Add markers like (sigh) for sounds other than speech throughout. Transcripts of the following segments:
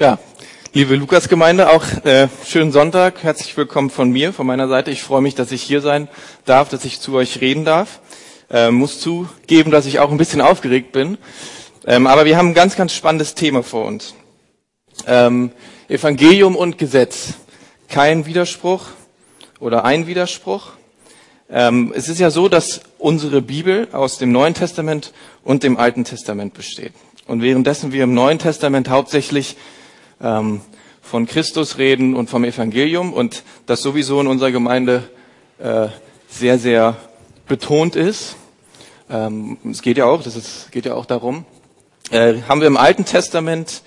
Ja, liebe Lukas-Gemeinde, auch äh, schönen Sonntag. Herzlich willkommen von mir, von meiner Seite. Ich freue mich, dass ich hier sein darf, dass ich zu euch reden darf. Äh, muss zugeben, dass ich auch ein bisschen aufgeregt bin. Ähm, aber wir haben ein ganz, ganz spannendes Thema vor uns. Ähm, Evangelium und Gesetz. Kein Widerspruch oder ein Widerspruch. Ähm, es ist ja so, dass unsere Bibel aus dem Neuen Testament und dem Alten Testament besteht. Und währenddessen wir im Neuen Testament hauptsächlich ähm, von Christus reden und vom Evangelium und das sowieso in unserer Gemeinde äh, sehr, sehr betont ist. Ähm, es geht ja auch, das ist, geht ja auch darum. Äh, haben wir im Alten Testament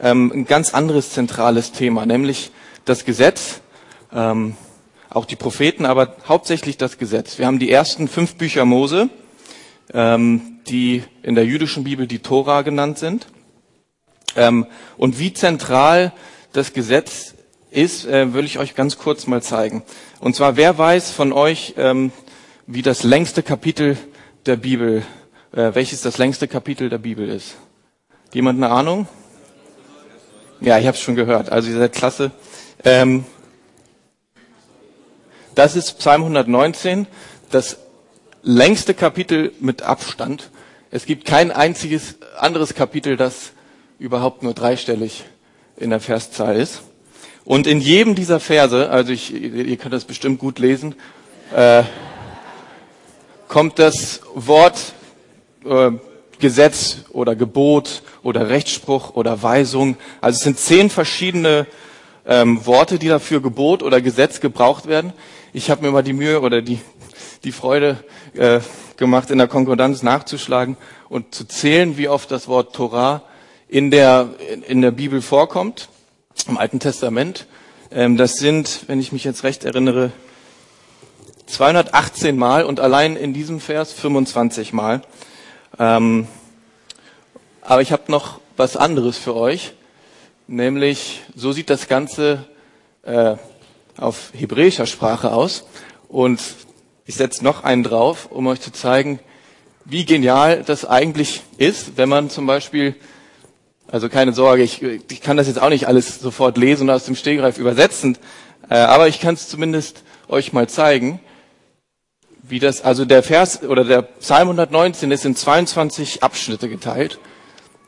ähm, ein ganz anderes zentrales Thema, nämlich das Gesetz, ähm, auch die Propheten, aber hauptsächlich das Gesetz. Wir haben die ersten fünf Bücher Mose, ähm, die in der jüdischen Bibel die Tora genannt sind. Ähm, und wie zentral das Gesetz ist, äh, will ich euch ganz kurz mal zeigen. Und zwar, wer weiß von euch, ähm, wie das längste Kapitel der Bibel, äh, welches das längste Kapitel der Bibel ist? Jemand eine Ahnung? Ja, ich habe es schon gehört. Also ihr seid klasse. Ähm, das ist Psalm 119, das längste Kapitel mit Abstand. Es gibt kein einziges anderes Kapitel, das überhaupt nur dreistellig in der Verszahl ist. Und in jedem dieser Verse, also ich, ihr könnt das bestimmt gut lesen, äh, kommt das Wort äh, Gesetz oder Gebot oder Rechtsspruch oder Weisung. Also es sind zehn verschiedene ähm, Worte, die dafür Gebot oder Gesetz gebraucht werden. Ich habe mir mal die Mühe oder die, die Freude äh, gemacht, in der Konkordanz nachzuschlagen und zu zählen, wie oft das Wort Torah in der, in der Bibel vorkommt, im Alten Testament. Ähm, das sind, wenn ich mich jetzt recht erinnere, 218 Mal und allein in diesem Vers 25 Mal. Ähm, aber ich habe noch was anderes für euch, nämlich so sieht das Ganze äh, auf hebräischer Sprache aus. Und ich setze noch einen drauf, um euch zu zeigen, wie genial das eigentlich ist, wenn man zum Beispiel also keine Sorge, ich, ich kann das jetzt auch nicht alles sofort lesen und aus dem Stegreif übersetzen, äh, aber ich kann es zumindest euch mal zeigen, wie das, also der Vers oder der Psalm 119 ist in 22 Abschnitte geteilt.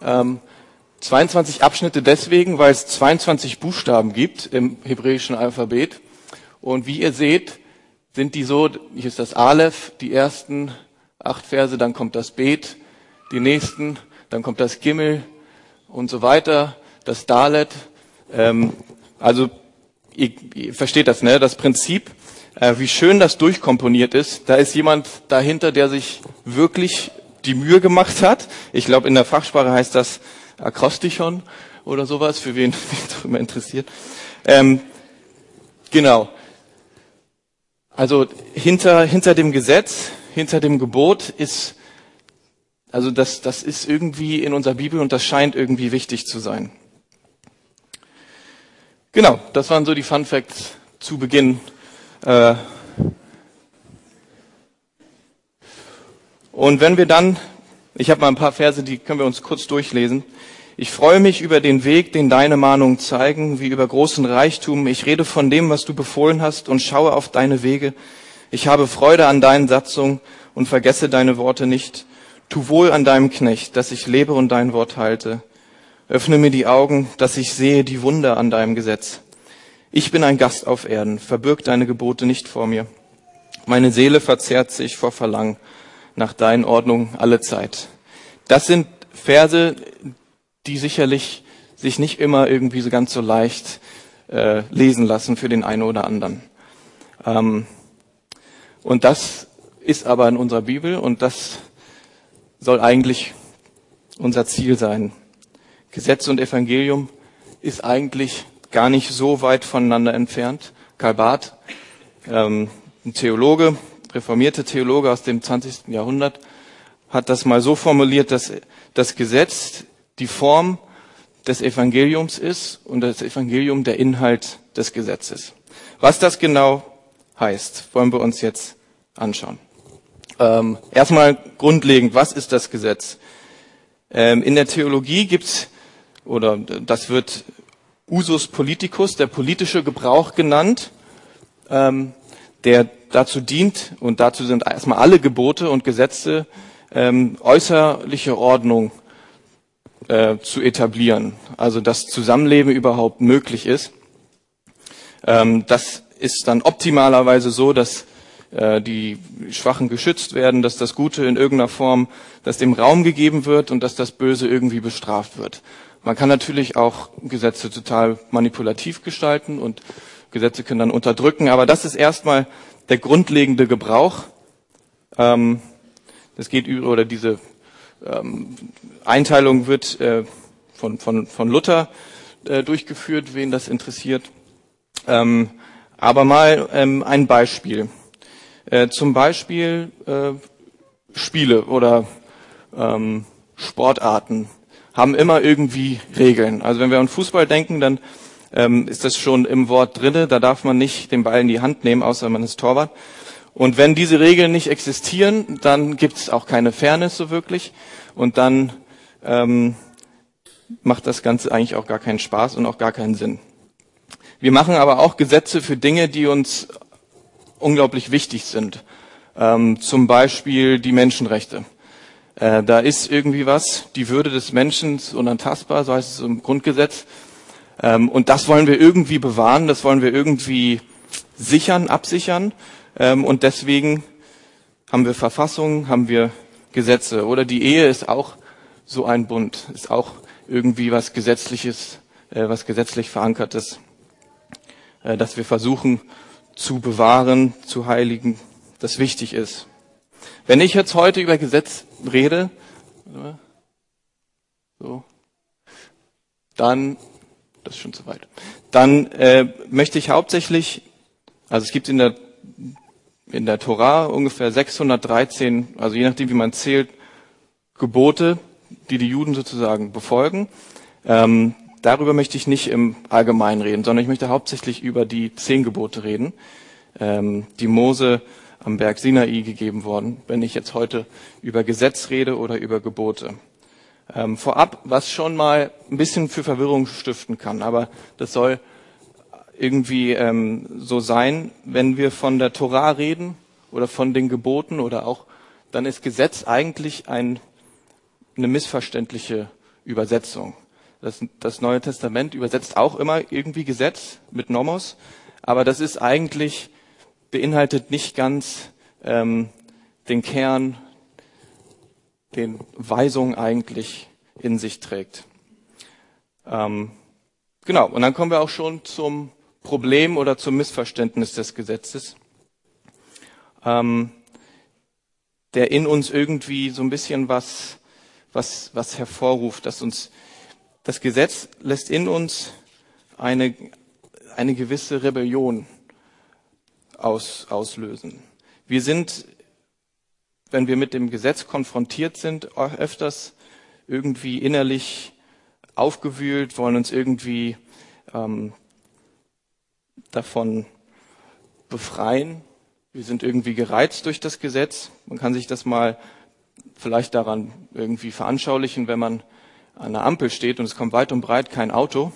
Ähm, 22 Abschnitte deswegen, weil es 22 Buchstaben gibt im hebräischen Alphabet. Und wie ihr seht, sind die so, hier ist das Aleph, die ersten acht Verse, dann kommt das Bet, die nächsten, dann kommt das Gimmel, und so weiter, das Dalet. Ähm, also ihr, ihr versteht das, ne? Das Prinzip, äh, wie schön das durchkomponiert ist. Da ist jemand dahinter, der sich wirklich die Mühe gemacht hat. Ich glaube, in der Fachsprache heißt das Akrostichon oder sowas, für wen (laughs) wen immer interessiert. Ähm, genau. Also hinter, hinter dem Gesetz, hinter dem Gebot ist also das, das ist irgendwie in unserer Bibel und das scheint irgendwie wichtig zu sein. Genau, das waren so die Fun Facts zu Beginn. Äh, und wenn wir dann, ich habe mal ein paar Verse, die können wir uns kurz durchlesen. Ich freue mich über den Weg, den deine Mahnungen zeigen, wie über großen Reichtum. Ich rede von dem, was du befohlen hast und schaue auf deine Wege. Ich habe Freude an deinen Satzungen und vergesse deine Worte nicht. Tu wohl an deinem Knecht, dass ich lebe und dein Wort halte. Öffne mir die Augen, dass ich sehe die Wunder an deinem Gesetz. Ich bin ein Gast auf Erden, verbirg deine Gebote nicht vor mir. Meine Seele verzehrt sich vor Verlangen nach deinen Ordnungen alle Zeit. Das sind Verse, die sicherlich sich nicht immer irgendwie so ganz so leicht äh, lesen lassen für den einen oder anderen. Ähm, und das ist aber in unserer Bibel und das soll eigentlich unser Ziel sein. Gesetz und Evangelium ist eigentlich gar nicht so weit voneinander entfernt. Karl Barth, ähm, ein Theologe, reformierte Theologe aus dem 20. Jahrhundert, hat das mal so formuliert, dass das Gesetz die Form des Evangeliums ist und das Evangelium der Inhalt des Gesetzes. Was das genau heißt, wollen wir uns jetzt anschauen. Ähm, erstmal grundlegend, was ist das Gesetz? Ähm, in der Theologie gibt's oder das wird Usus politicus, der politische Gebrauch genannt, ähm, der dazu dient, und dazu sind erstmal alle Gebote und Gesetze, ähm, äußerliche Ordnung äh, zu etablieren, also dass Zusammenleben überhaupt möglich ist. Ähm, das ist dann optimalerweise so, dass äh, die Schwachen geschützt werden, dass das Gute in irgendeiner Form, dass dem Raum gegeben wird und dass das Böse irgendwie bestraft wird. Man kann natürlich auch Gesetze total manipulativ gestalten und Gesetze können dann unterdrücken, aber das ist erstmal der grundlegende Gebrauch. Ähm, das geht über, oder diese ähm, Einteilung wird äh, von, von, von Luther äh, durchgeführt, wen das interessiert. Ähm, aber mal ein Beispiel. Äh, zum Beispiel äh, Spiele oder ähm, Sportarten haben immer irgendwie Regeln. Also wenn wir an Fußball denken, dann ähm, ist das schon im Wort drinne. Da darf man nicht den Ball in die Hand nehmen, außer man ist Torwart. Und wenn diese Regeln nicht existieren, dann gibt es auch keine Fairness so wirklich. Und dann ähm, macht das Ganze eigentlich auch gar keinen Spaß und auch gar keinen Sinn. Wir machen aber auch Gesetze für Dinge, die uns unglaublich wichtig sind. Ähm, zum Beispiel die Menschenrechte. Äh, da ist irgendwie was, die Würde des Menschen ist unantastbar, so heißt es im Grundgesetz. Ähm, und das wollen wir irgendwie bewahren, das wollen wir irgendwie sichern, absichern. Ähm, und deswegen haben wir Verfassungen, haben wir Gesetze. Oder die Ehe ist auch so ein Bund, ist auch irgendwie was Gesetzliches, äh, was gesetzlich verankertes, äh, dass wir versuchen zu bewahren, zu heiligen, das wichtig ist. Wenn ich jetzt heute über Gesetz rede, so, dann, das ist schon zu weit, dann äh, möchte ich hauptsächlich, also es gibt in der in der Torah ungefähr 613, also je nachdem wie man zählt, Gebote, die die Juden sozusagen befolgen. Ähm, darüber möchte ich nicht im Allgemeinen reden, sondern ich möchte hauptsächlich über die zehn Gebote reden, ähm, die Mose am Berg Sinai gegeben worden, wenn ich jetzt heute über Gesetz rede oder über Gebote. Ähm, vorab, was schon mal ein bisschen für Verwirrung stiften kann, aber das soll irgendwie ähm, so sein, wenn wir von der Torah reden oder von den Geboten oder auch, dann ist Gesetz eigentlich ein, eine missverständliche Übersetzung. Das, das Neue Testament übersetzt auch immer irgendwie Gesetz mit Nomos, aber das ist eigentlich beinhaltet nicht ganz ähm, den Kern, den Weisung eigentlich in sich trägt. Ähm, genau, und dann kommen wir auch schon zum Problem oder zum Missverständnis des Gesetzes, ähm, der in uns irgendwie so ein bisschen was, was, was hervorruft, dass uns das Gesetz lässt in uns eine, eine gewisse Rebellion aus, auslösen. Wir sind, wenn wir mit dem Gesetz konfrontiert sind, öfters irgendwie innerlich aufgewühlt, wollen uns irgendwie ähm, davon befreien. Wir sind irgendwie gereizt durch das Gesetz. Man kann sich das mal vielleicht daran irgendwie veranschaulichen, wenn man an der Ampel steht und es kommt weit und breit kein Auto,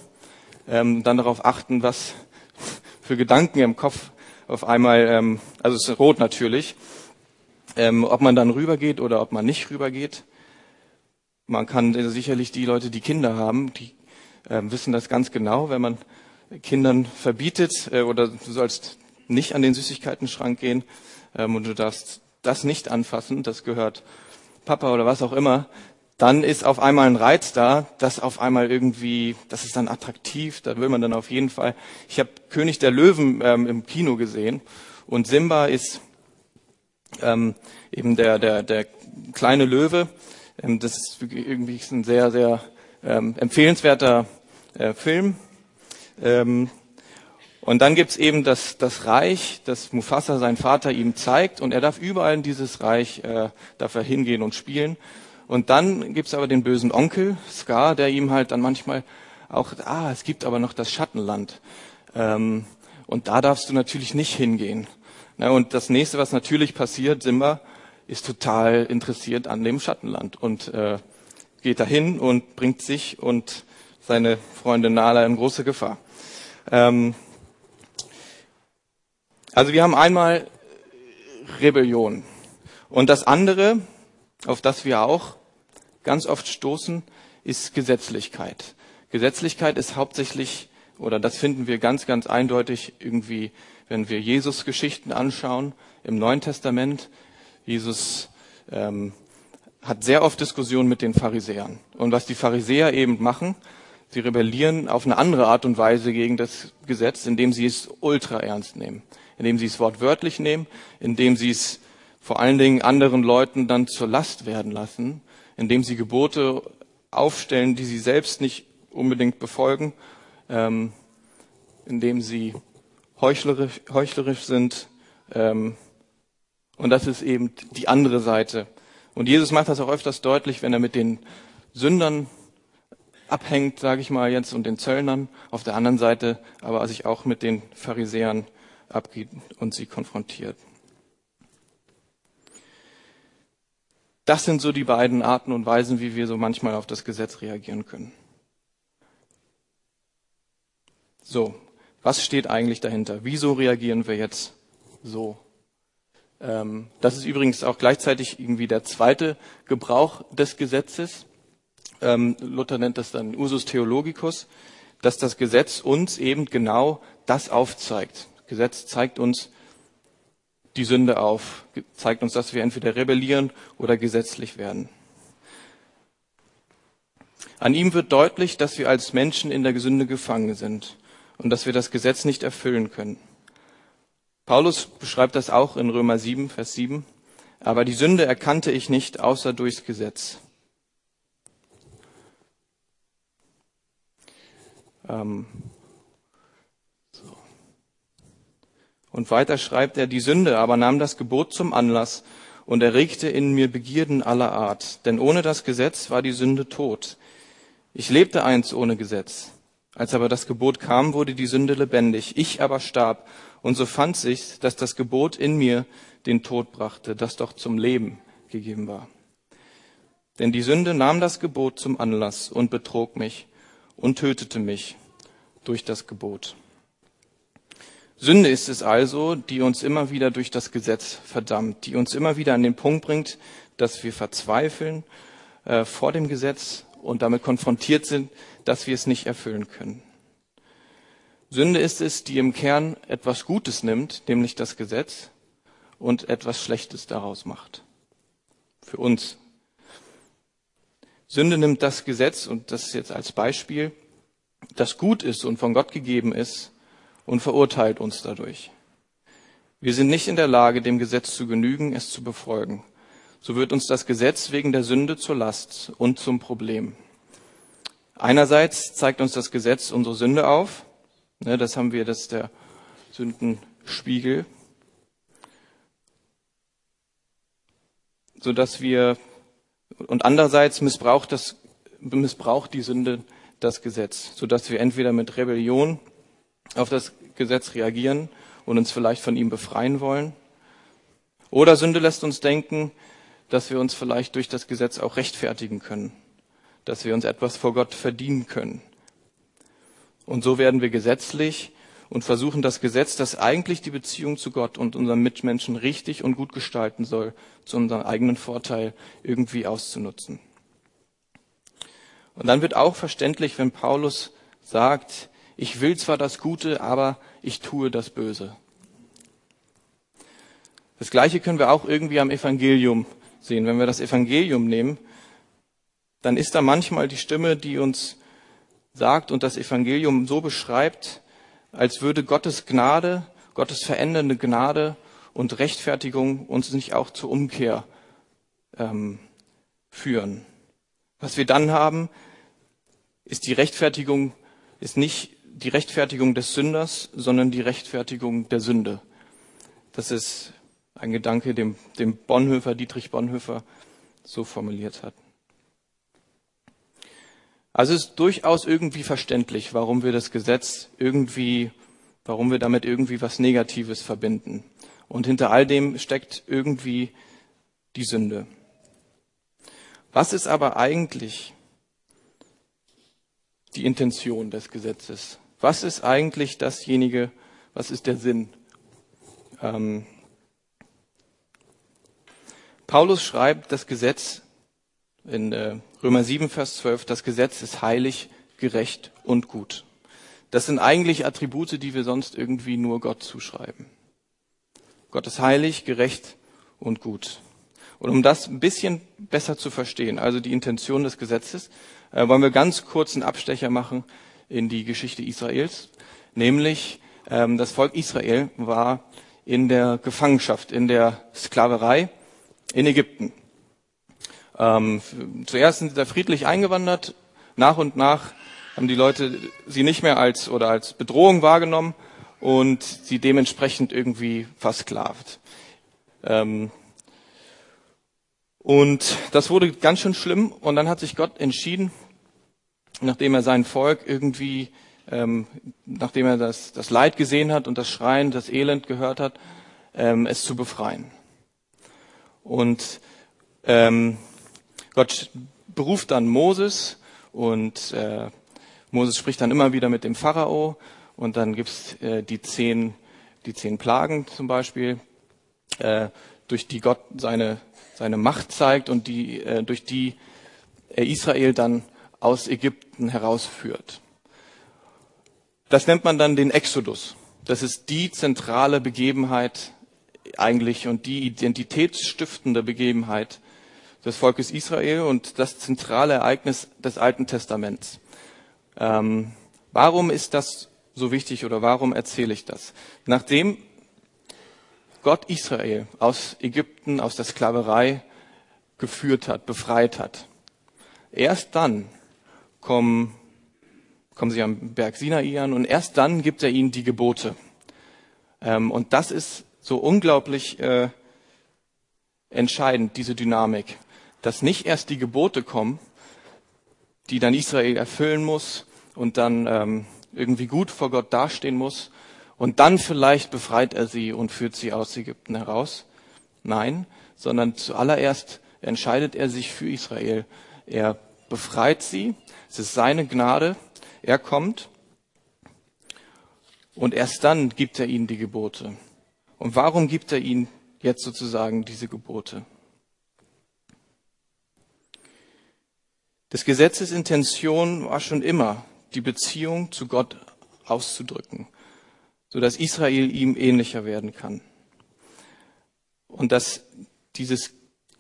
ähm, dann darauf achten, was (laughs) für Gedanken im Kopf auf einmal, ähm, also es ist rot natürlich, ähm, ob man dann rübergeht oder ob man nicht rübergeht. Man kann äh, sicherlich die Leute, die Kinder haben, die äh, wissen das ganz genau, wenn man Kindern verbietet äh, oder du sollst nicht an den Süßigkeitenschrank gehen ähm, und du darfst das nicht anfassen, das gehört Papa oder was auch immer, dann ist auf einmal ein Reiz da, das auf einmal irgendwie, das ist dann attraktiv, da will man dann auf jeden Fall. Ich habe König der Löwen ähm, im Kino gesehen und Simba ist ähm, eben der, der, der kleine Löwe. Ähm, das ist irgendwie ein sehr, sehr ähm, empfehlenswerter äh, Film. Ähm, und dann gibt's eben das, das Reich, das Mufasa, sein Vater, ihm zeigt und er darf überall in dieses Reich, äh, darf hingehen und spielen. Und dann gibt's aber den bösen Onkel, Scar, der ihm halt dann manchmal auch, ah, es gibt aber noch das Schattenland. Ähm, und da darfst du natürlich nicht hingehen. Na, und das nächste, was natürlich passiert, Simba ist total interessiert an dem Schattenland und äh, geht dahin und bringt sich und seine Freunde Nala in große Gefahr. Ähm, also wir haben einmal Rebellion. Und das andere, auf das wir auch ganz oft stoßen, ist Gesetzlichkeit. Gesetzlichkeit ist hauptsächlich, oder das finden wir ganz, ganz eindeutig irgendwie, wenn wir Jesus-Geschichten anschauen im Neuen Testament. Jesus ähm, hat sehr oft Diskussionen mit den Pharisäern. Und was die Pharisäer eben machen, sie rebellieren auf eine andere Art und Weise gegen das Gesetz, indem sie es ultra ernst nehmen, indem sie es wortwörtlich nehmen, indem sie es vor allen Dingen anderen Leuten dann zur Last werden lassen, indem sie Gebote aufstellen, die sie selbst nicht unbedingt befolgen, ähm, indem sie heuchlerisch, heuchlerisch sind. Ähm, und das ist eben die andere Seite. Und Jesus macht das auch öfters deutlich, wenn er mit den Sündern abhängt, sage ich mal jetzt, und den Zöllnern. Auf der anderen Seite aber sich auch mit den Pharisäern abgeht und sie konfrontiert. Das sind so die beiden Arten und Weisen, wie wir so manchmal auf das Gesetz reagieren können. So, was steht eigentlich dahinter? Wieso reagieren wir jetzt so? Ähm, das ist übrigens auch gleichzeitig irgendwie der zweite Gebrauch des Gesetzes. Ähm, Luther nennt das dann Usus Theologicus, dass das Gesetz uns eben genau das aufzeigt. Gesetz zeigt uns, die Sünde auf, zeigt uns, dass wir entweder rebellieren oder gesetzlich werden. An ihm wird deutlich, dass wir als Menschen in der Sünde gefangen sind und dass wir das Gesetz nicht erfüllen können. Paulus beschreibt das auch in Römer 7, Vers 7. Aber die Sünde erkannte ich nicht außer durchs Gesetz. Ähm, Und weiter schreibt er, die Sünde aber nahm das Gebot zum Anlass und erregte in mir Begierden aller Art. Denn ohne das Gesetz war die Sünde tot. Ich lebte einst ohne Gesetz. Als aber das Gebot kam, wurde die Sünde lebendig. Ich aber starb. Und so fand sich, dass das Gebot in mir den Tod brachte, das doch zum Leben gegeben war. Denn die Sünde nahm das Gebot zum Anlass und betrog mich und tötete mich durch das Gebot. Sünde ist es also, die uns immer wieder durch das Gesetz verdammt, die uns immer wieder an den Punkt bringt, dass wir verzweifeln äh, vor dem Gesetz und damit konfrontiert sind, dass wir es nicht erfüllen können. Sünde ist es, die im Kern etwas Gutes nimmt, nämlich das Gesetz, und etwas Schlechtes daraus macht. Für uns. Sünde nimmt das Gesetz, und das ist jetzt als Beispiel, das gut ist und von Gott gegeben ist, und verurteilt uns dadurch. Wir sind nicht in der Lage, dem Gesetz zu genügen, es zu befolgen. So wird uns das Gesetz wegen der Sünde zur Last und zum Problem. Einerseits zeigt uns das Gesetz unsere Sünde auf. Ne, das haben wir, das ist der Sündenspiegel. Sodass wir, und andererseits missbraucht das, missbraucht die Sünde das Gesetz, sodass wir entweder mit Rebellion auf das Gesetz reagieren und uns vielleicht von ihm befreien wollen. Oder Sünde lässt uns denken, dass wir uns vielleicht durch das Gesetz auch rechtfertigen können, dass wir uns etwas vor Gott verdienen können. Und so werden wir gesetzlich und versuchen das Gesetz, das eigentlich die Beziehung zu Gott und unseren Mitmenschen richtig und gut gestalten soll, zu unserem eigenen Vorteil irgendwie auszunutzen. Und dann wird auch verständlich, wenn Paulus sagt, ich will zwar das Gute, aber ich tue das Böse. Das Gleiche können wir auch irgendwie am Evangelium sehen. Wenn wir das Evangelium nehmen, dann ist da manchmal die Stimme, die uns sagt und das Evangelium so beschreibt, als würde Gottes Gnade, Gottes verändernde Gnade und Rechtfertigung uns nicht auch zur Umkehr ähm, führen. Was wir dann haben, ist die Rechtfertigung, ist nicht die Rechtfertigung des Sünders, sondern die Rechtfertigung der Sünde. Das ist ein Gedanke, den, den Bonhoeffer, Dietrich Bonhoeffer so formuliert hat. Also es ist durchaus irgendwie verständlich, warum wir das Gesetz irgendwie, warum wir damit irgendwie was Negatives verbinden. Und hinter all dem steckt irgendwie die Sünde. Was ist aber eigentlich die Intention des Gesetzes. Was ist eigentlich dasjenige, was ist der Sinn? Ähm, Paulus schreibt, das Gesetz in äh, Römer 7, Vers 12, das Gesetz ist heilig, gerecht und gut. Das sind eigentlich Attribute, die wir sonst irgendwie nur Gott zuschreiben. Gott ist heilig, gerecht und gut. Und um das ein bisschen besser zu verstehen, also die Intention des Gesetzes, äh, wollen wir ganz kurz einen Abstecher machen in die Geschichte Israels. Nämlich, ähm, das Volk Israel war in der Gefangenschaft, in der Sklaverei in Ägypten. Ähm, zuerst sind sie da friedlich eingewandert. Nach und nach haben die Leute sie nicht mehr als oder als Bedrohung wahrgenommen und sie dementsprechend irgendwie versklavt. Ähm, und das wurde ganz schön schlimm. Und dann hat sich Gott entschieden, nachdem er sein Volk irgendwie, ähm, nachdem er das, das Leid gesehen hat und das Schreien, das Elend gehört hat, ähm, es zu befreien. Und ähm, Gott beruft dann Moses und äh, Moses spricht dann immer wieder mit dem Pharao und dann gibt's äh, die zehn die zehn Plagen zum Beispiel, äh, durch die Gott seine seine Macht zeigt und die äh, durch die Israel dann aus Ägypten herausführt. Das nennt man dann den Exodus. Das ist die zentrale Begebenheit eigentlich und die identitätsstiftende Begebenheit des Volkes Israel und das zentrale Ereignis des Alten Testaments. Ähm, warum ist das so wichtig oder warum erzähle ich das? Nachdem Gott Israel aus Ägypten, aus der Sklaverei geführt hat, befreit hat, erst dann kommen, kommen sie am Berg Sinai an und erst dann gibt er ihnen die Gebote. Ähm, und das ist so unglaublich äh, entscheidend, diese Dynamik, dass nicht erst die Gebote kommen, die dann Israel erfüllen muss und dann ähm, irgendwie gut vor Gott dastehen muss und dann vielleicht befreit er sie und führt sie aus Ägypten heraus. Nein, sondern zuallererst entscheidet er sich für Israel. Er befreit sie es ist seine Gnade. Er kommt und erst dann gibt er ihnen die Gebote. Und warum gibt er ihnen jetzt sozusagen diese Gebote? Des Gesetzes Intention war schon immer, die Beziehung zu Gott auszudrücken, so dass Israel ihm ähnlicher werden kann. Und dass dieses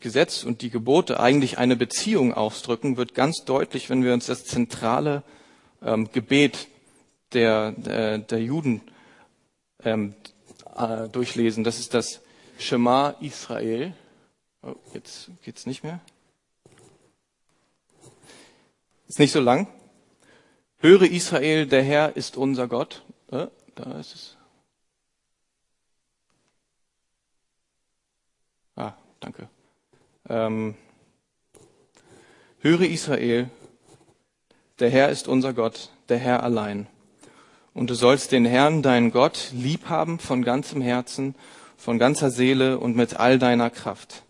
Gesetz und die Gebote eigentlich eine Beziehung ausdrücken, wird ganz deutlich, wenn wir uns das zentrale ähm, Gebet der, der, der Juden ähm, äh, durchlesen. Das ist das Shema Israel. Oh, jetzt geht's nicht mehr. Ist nicht so lang. Höre Israel, der Herr ist unser Gott. Äh, da ist es. Ah, danke. Ähm, Höre Israel, der Herr ist unser Gott, der Herr allein. Und du sollst den Herrn, deinen Gott, lieb haben von ganzem Herzen, von ganzer Seele und mit all deiner Kraft.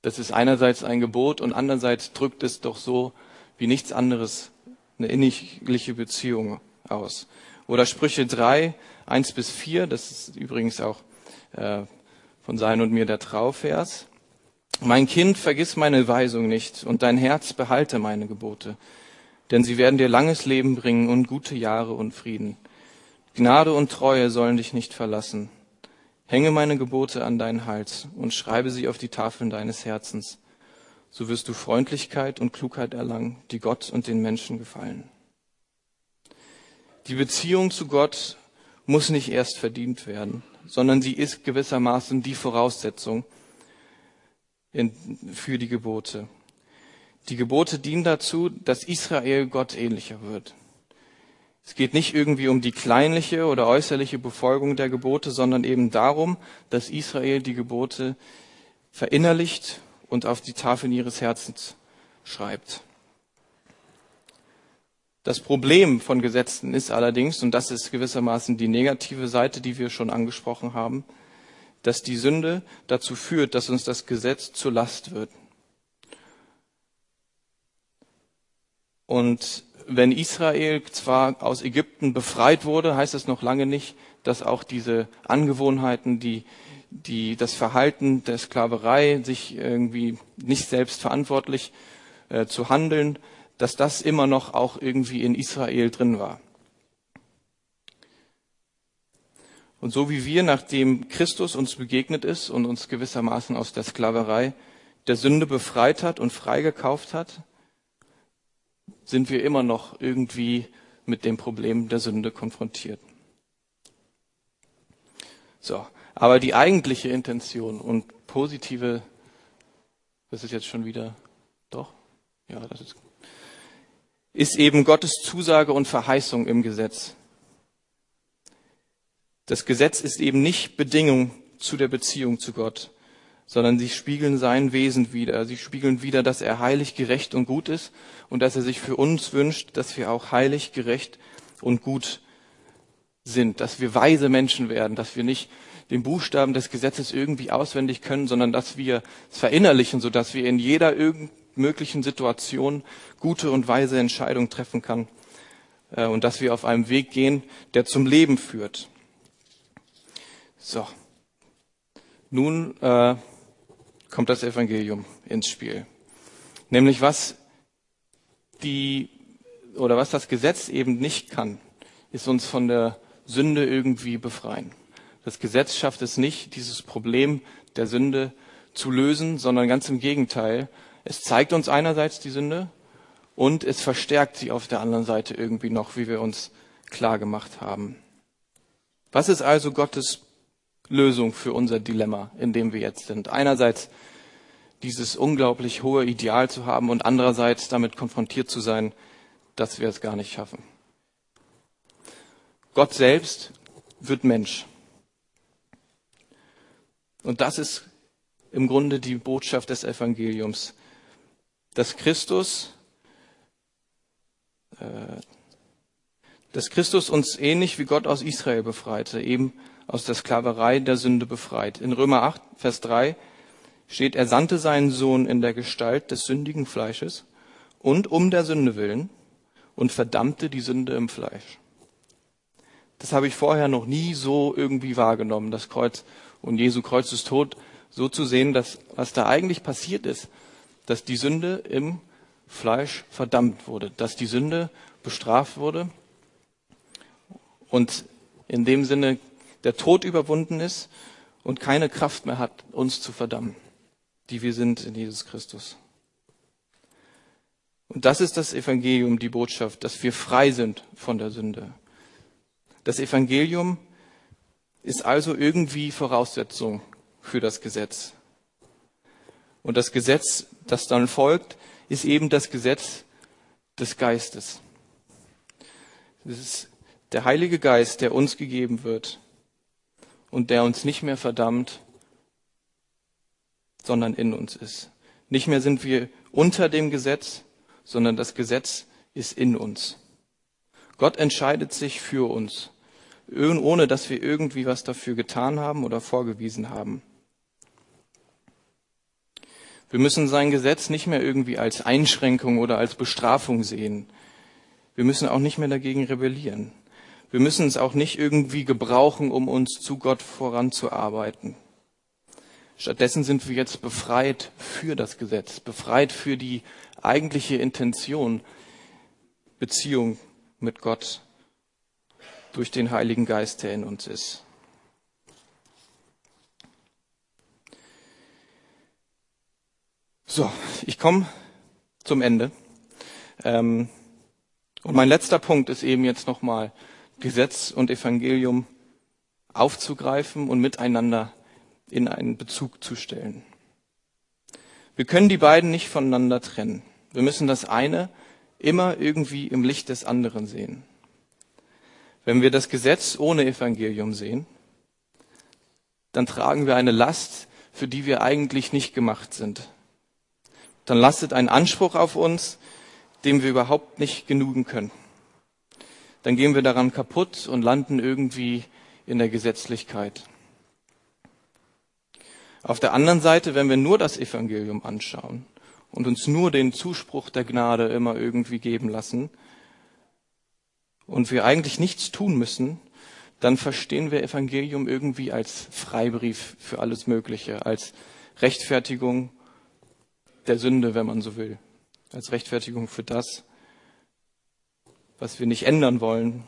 Das ist einerseits ein Gebot und andererseits drückt es doch so wie nichts anderes eine innigliche Beziehung aus. Oder Sprüche 3, 1 bis 4, das ist übrigens auch äh, von Sein und mir der Trauvers. Mein Kind, vergiss meine Weisung nicht und dein Herz behalte meine Gebote, denn sie werden dir langes Leben bringen und gute Jahre und Frieden. Gnade und Treue sollen dich nicht verlassen. Hänge meine Gebote an deinen Hals und schreibe sie auf die Tafeln deines Herzens. So wirst du Freundlichkeit und Klugheit erlangen, die Gott und den Menschen gefallen. Die Beziehung zu Gott muss nicht erst verdient werden, sondern sie ist gewissermaßen die Voraussetzung, in, für die Gebote. Die Gebote dienen dazu, dass Israel Gott ähnlicher wird. Es geht nicht irgendwie um die kleinliche oder äußerliche Befolgung der Gebote, sondern eben darum, dass Israel die Gebote verinnerlicht und auf die Tafeln ihres Herzens schreibt. Das Problem von Gesetzen ist allerdings, und das ist gewissermaßen die negative Seite, die wir schon angesprochen haben, dass die Sünde dazu führt, dass uns das Gesetz zur Last wird. Und wenn Israel zwar aus Ägypten befreit wurde, heißt es noch lange nicht, dass auch diese Angewohnheiten, die, die, das Verhalten der Sklaverei, sich irgendwie nicht selbst verantwortlich äh, zu handeln, dass das immer noch auch irgendwie in Israel drin war. Und so wie wir, nachdem Christus uns begegnet ist und uns gewissermaßen aus der Sklaverei der Sünde befreit hat und freigekauft hat, sind wir immer noch irgendwie mit dem Problem der Sünde konfrontiert. So, aber die eigentliche Intention und positive, das ist jetzt schon wieder, doch, ja, das ist, ist eben Gottes Zusage und Verheißung im Gesetz. Das Gesetz ist eben nicht Bedingung zu der Beziehung zu Gott, sondern sie spiegeln sein Wesen wider. Sie spiegeln wider, dass er heilig, gerecht und gut ist und dass er sich für uns wünscht, dass wir auch heilig, gerecht und gut sind, dass wir weise Menschen werden, dass wir nicht den Buchstaben des Gesetzes irgendwie auswendig können, sondern dass wir es verinnerlichen, sodass wir in jeder möglichen Situation gute und weise Entscheidungen treffen kann äh, und dass wir auf einem Weg gehen, der zum Leben führt. So, nun äh, kommt das Evangelium ins Spiel. Nämlich was die oder was das Gesetz eben nicht kann, ist uns von der Sünde irgendwie befreien. Das Gesetz schafft es nicht, dieses Problem der Sünde zu lösen, sondern ganz im Gegenteil. Es zeigt uns einerseits die Sünde und es verstärkt sie auf der anderen Seite irgendwie noch, wie wir uns klar gemacht haben. Was ist also Gottes Lösung für unser Dilemma, in dem wir jetzt sind. Einerseits dieses unglaublich hohe Ideal zu haben und andererseits damit konfrontiert zu sein, dass wir es gar nicht schaffen. Gott selbst wird Mensch. Und das ist im Grunde die Botschaft des Evangeliums, dass Christus, äh, dass Christus uns ähnlich wie Gott aus Israel befreite, eben aus der Sklaverei der Sünde befreit. In Römer 8, Vers 3 steht, er sandte seinen Sohn in der Gestalt des sündigen Fleisches und um der Sünde willen und verdammte die Sünde im Fleisch. Das habe ich vorher noch nie so irgendwie wahrgenommen, das Kreuz und Jesu Kreuz ist tot, so zu sehen, dass was da eigentlich passiert ist, dass die Sünde im Fleisch verdammt wurde, dass die Sünde bestraft wurde und in dem Sinne der Tod überwunden ist und keine Kraft mehr hat, uns zu verdammen, die wir sind in Jesus Christus. Und das ist das Evangelium, die Botschaft, dass wir frei sind von der Sünde. Das Evangelium ist also irgendwie Voraussetzung für das Gesetz. Und das Gesetz, das dann folgt, ist eben das Gesetz des Geistes. Es ist der Heilige Geist, der uns gegeben wird, und der uns nicht mehr verdammt, sondern in uns ist. Nicht mehr sind wir unter dem Gesetz, sondern das Gesetz ist in uns. Gott entscheidet sich für uns, ohne dass wir irgendwie was dafür getan haben oder vorgewiesen haben. Wir müssen sein Gesetz nicht mehr irgendwie als Einschränkung oder als Bestrafung sehen. Wir müssen auch nicht mehr dagegen rebellieren. Wir müssen es auch nicht irgendwie gebrauchen, um uns zu Gott voranzuarbeiten. Stattdessen sind wir jetzt befreit für das Gesetz, befreit für die eigentliche Intention, Beziehung mit Gott durch den Heiligen Geist, der in uns ist. So, ich komme zum Ende. Ähm, und mein letzter Punkt ist eben jetzt nochmal Gesetz und Evangelium aufzugreifen und miteinander in einen Bezug zu stellen. Wir können die beiden nicht voneinander trennen. Wir müssen das eine immer irgendwie im Licht des anderen sehen. Wenn wir das Gesetz ohne Evangelium sehen, dann tragen wir eine Last, für die wir eigentlich nicht gemacht sind. Dann lastet ein Anspruch auf uns, dem wir überhaupt nicht genügen können dann gehen wir daran kaputt und landen irgendwie in der Gesetzlichkeit. Auf der anderen Seite, wenn wir nur das Evangelium anschauen und uns nur den Zuspruch der Gnade immer irgendwie geben lassen, und wir eigentlich nichts tun müssen, dann verstehen wir Evangelium irgendwie als Freibrief für alles Mögliche, als Rechtfertigung der Sünde, wenn man so will, als Rechtfertigung für das, was wir nicht ändern wollen.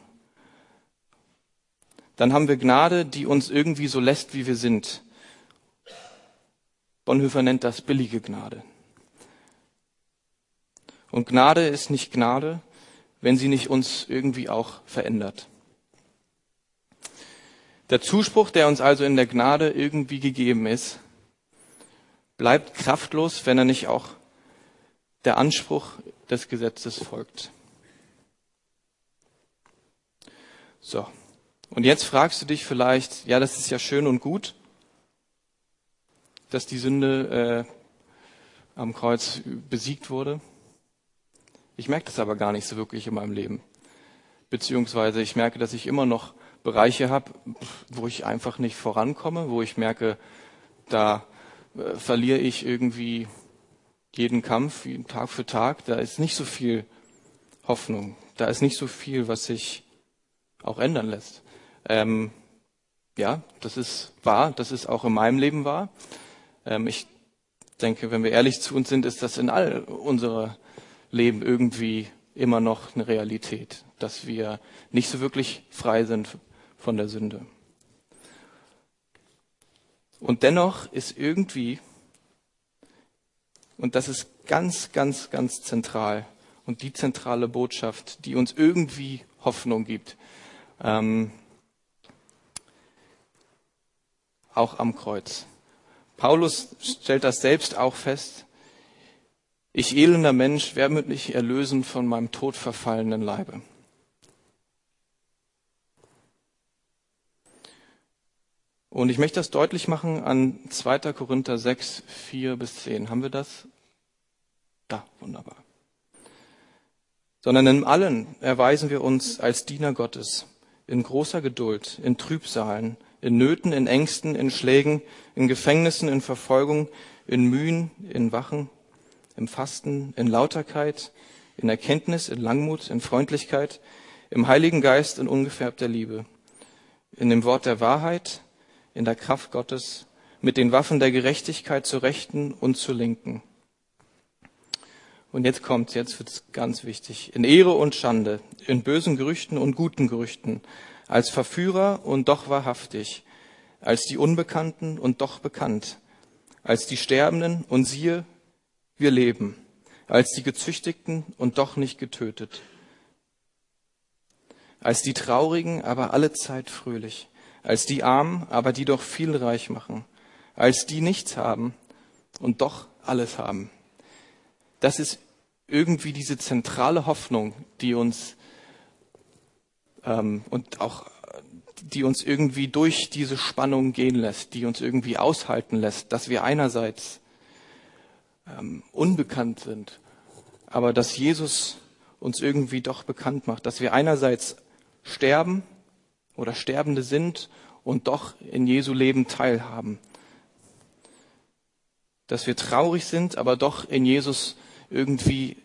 Dann haben wir Gnade, die uns irgendwie so lässt, wie wir sind. Bonhoeffer nennt das billige Gnade. Und Gnade ist nicht Gnade, wenn sie nicht uns irgendwie auch verändert. Der Zuspruch, der uns also in der Gnade irgendwie gegeben ist, bleibt kraftlos, wenn er nicht auch der Anspruch des Gesetzes folgt. So. Und jetzt fragst du dich vielleicht, ja, das ist ja schön und gut, dass die Sünde äh, am Kreuz besiegt wurde. Ich merke das aber gar nicht so wirklich in meinem Leben. Beziehungsweise ich merke, dass ich immer noch Bereiche habe, wo ich einfach nicht vorankomme, wo ich merke, da äh, verliere ich irgendwie jeden Kampf, Tag für Tag. Da ist nicht so viel Hoffnung. Da ist nicht so viel, was sich auch ändern lässt. Ähm, ja, das ist wahr. Das ist auch in meinem Leben wahr. Ähm, ich denke, wenn wir ehrlich zu uns sind, ist das in all unserer Leben irgendwie immer noch eine Realität, dass wir nicht so wirklich frei sind von der Sünde. Und dennoch ist irgendwie, und das ist ganz, ganz, ganz zentral und die zentrale Botschaft, die uns irgendwie Hoffnung gibt, ähm, auch am Kreuz. Paulus stellt das selbst auch fest. Ich elender Mensch, wer wird mich erlösen von meinem todverfallenen Leibe? Und ich möchte das deutlich machen an 2. Korinther 6, 4 bis 10. Haben wir das? Da, wunderbar. Sondern in allen erweisen wir uns als Diener Gottes, in großer Geduld, in Trübsalen, in Nöten, in Ängsten, in Schlägen, in Gefängnissen, in Verfolgung, in Mühen, in Wachen, im Fasten, in Lauterkeit, in Erkenntnis, in Langmut, in Freundlichkeit, im Heiligen Geist, in ungefärbter Liebe, in dem Wort der Wahrheit, in der Kraft Gottes, mit den Waffen der Gerechtigkeit zur Rechten und zur Linken. Und jetzt kommt's, jetzt wird's ganz wichtig. In Ehre und Schande, in bösen Gerüchten und guten Gerüchten, als Verführer und doch wahrhaftig, als die Unbekannten und doch bekannt, als die Sterbenden und siehe, wir leben, als die Gezüchtigten und doch nicht getötet, als die Traurigen, aber alle Zeit fröhlich, als die Armen, aber die doch viel reich machen, als die nichts haben und doch alles haben. Das ist irgendwie diese zentrale Hoffnung, die uns ähm, und auch die uns irgendwie durch diese Spannung gehen lässt, die uns irgendwie aushalten lässt, dass wir einerseits ähm, unbekannt sind, aber dass Jesus uns irgendwie doch bekannt macht, dass wir einerseits sterben oder Sterbende sind und doch in Jesu Leben teilhaben. Dass wir traurig sind, aber doch in Jesus irgendwie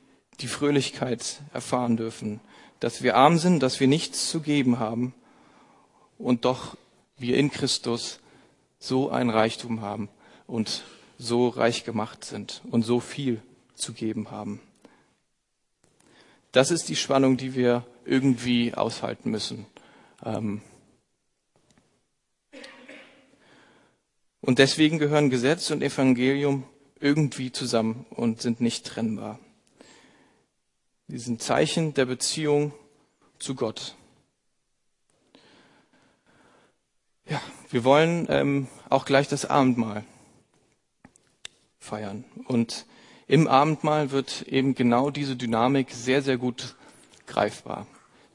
die Fröhlichkeit erfahren dürfen. Dass wir arm sind, dass wir nichts zu geben haben und doch wir in Christus so ein Reichtum haben und so reich gemacht sind und so viel zu geben haben. Das ist die Spannung, die wir irgendwie aushalten müssen. Ähm, und deswegen gehören Gesetz und Evangelium irgendwie zusammen und sind nicht trennbar. Die sind Zeichen der Beziehung zu Gott. Ja, wir wollen ähm, auch gleich das Abendmahl feiern. Und im Abendmahl wird eben genau diese Dynamik sehr, sehr gut greifbar,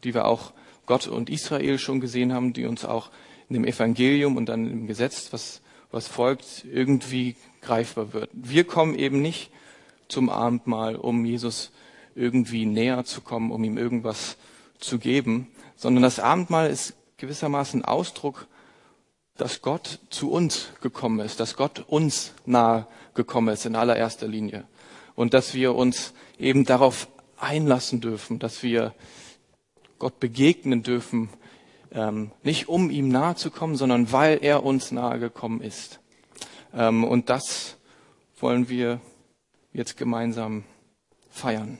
die wir auch Gott und Israel schon gesehen haben, die uns auch in dem Evangelium und dann im Gesetz, was, was folgt, irgendwie greifbar wird. Wir kommen eben nicht zum Abendmahl, um Jesus irgendwie näher zu kommen, um ihm irgendwas zu geben, sondern das Abendmahl ist gewissermaßen Ausdruck dass Gott zu uns gekommen ist, dass Gott uns nahe gekommen ist in allererster Linie und dass wir uns eben darauf einlassen dürfen, dass wir Gott begegnen dürfen, ähm, nicht um ihm nahe zu kommen, sondern weil er uns nahe gekommen ist. Ähm, und das wollen wir jetzt gemeinsam feiern.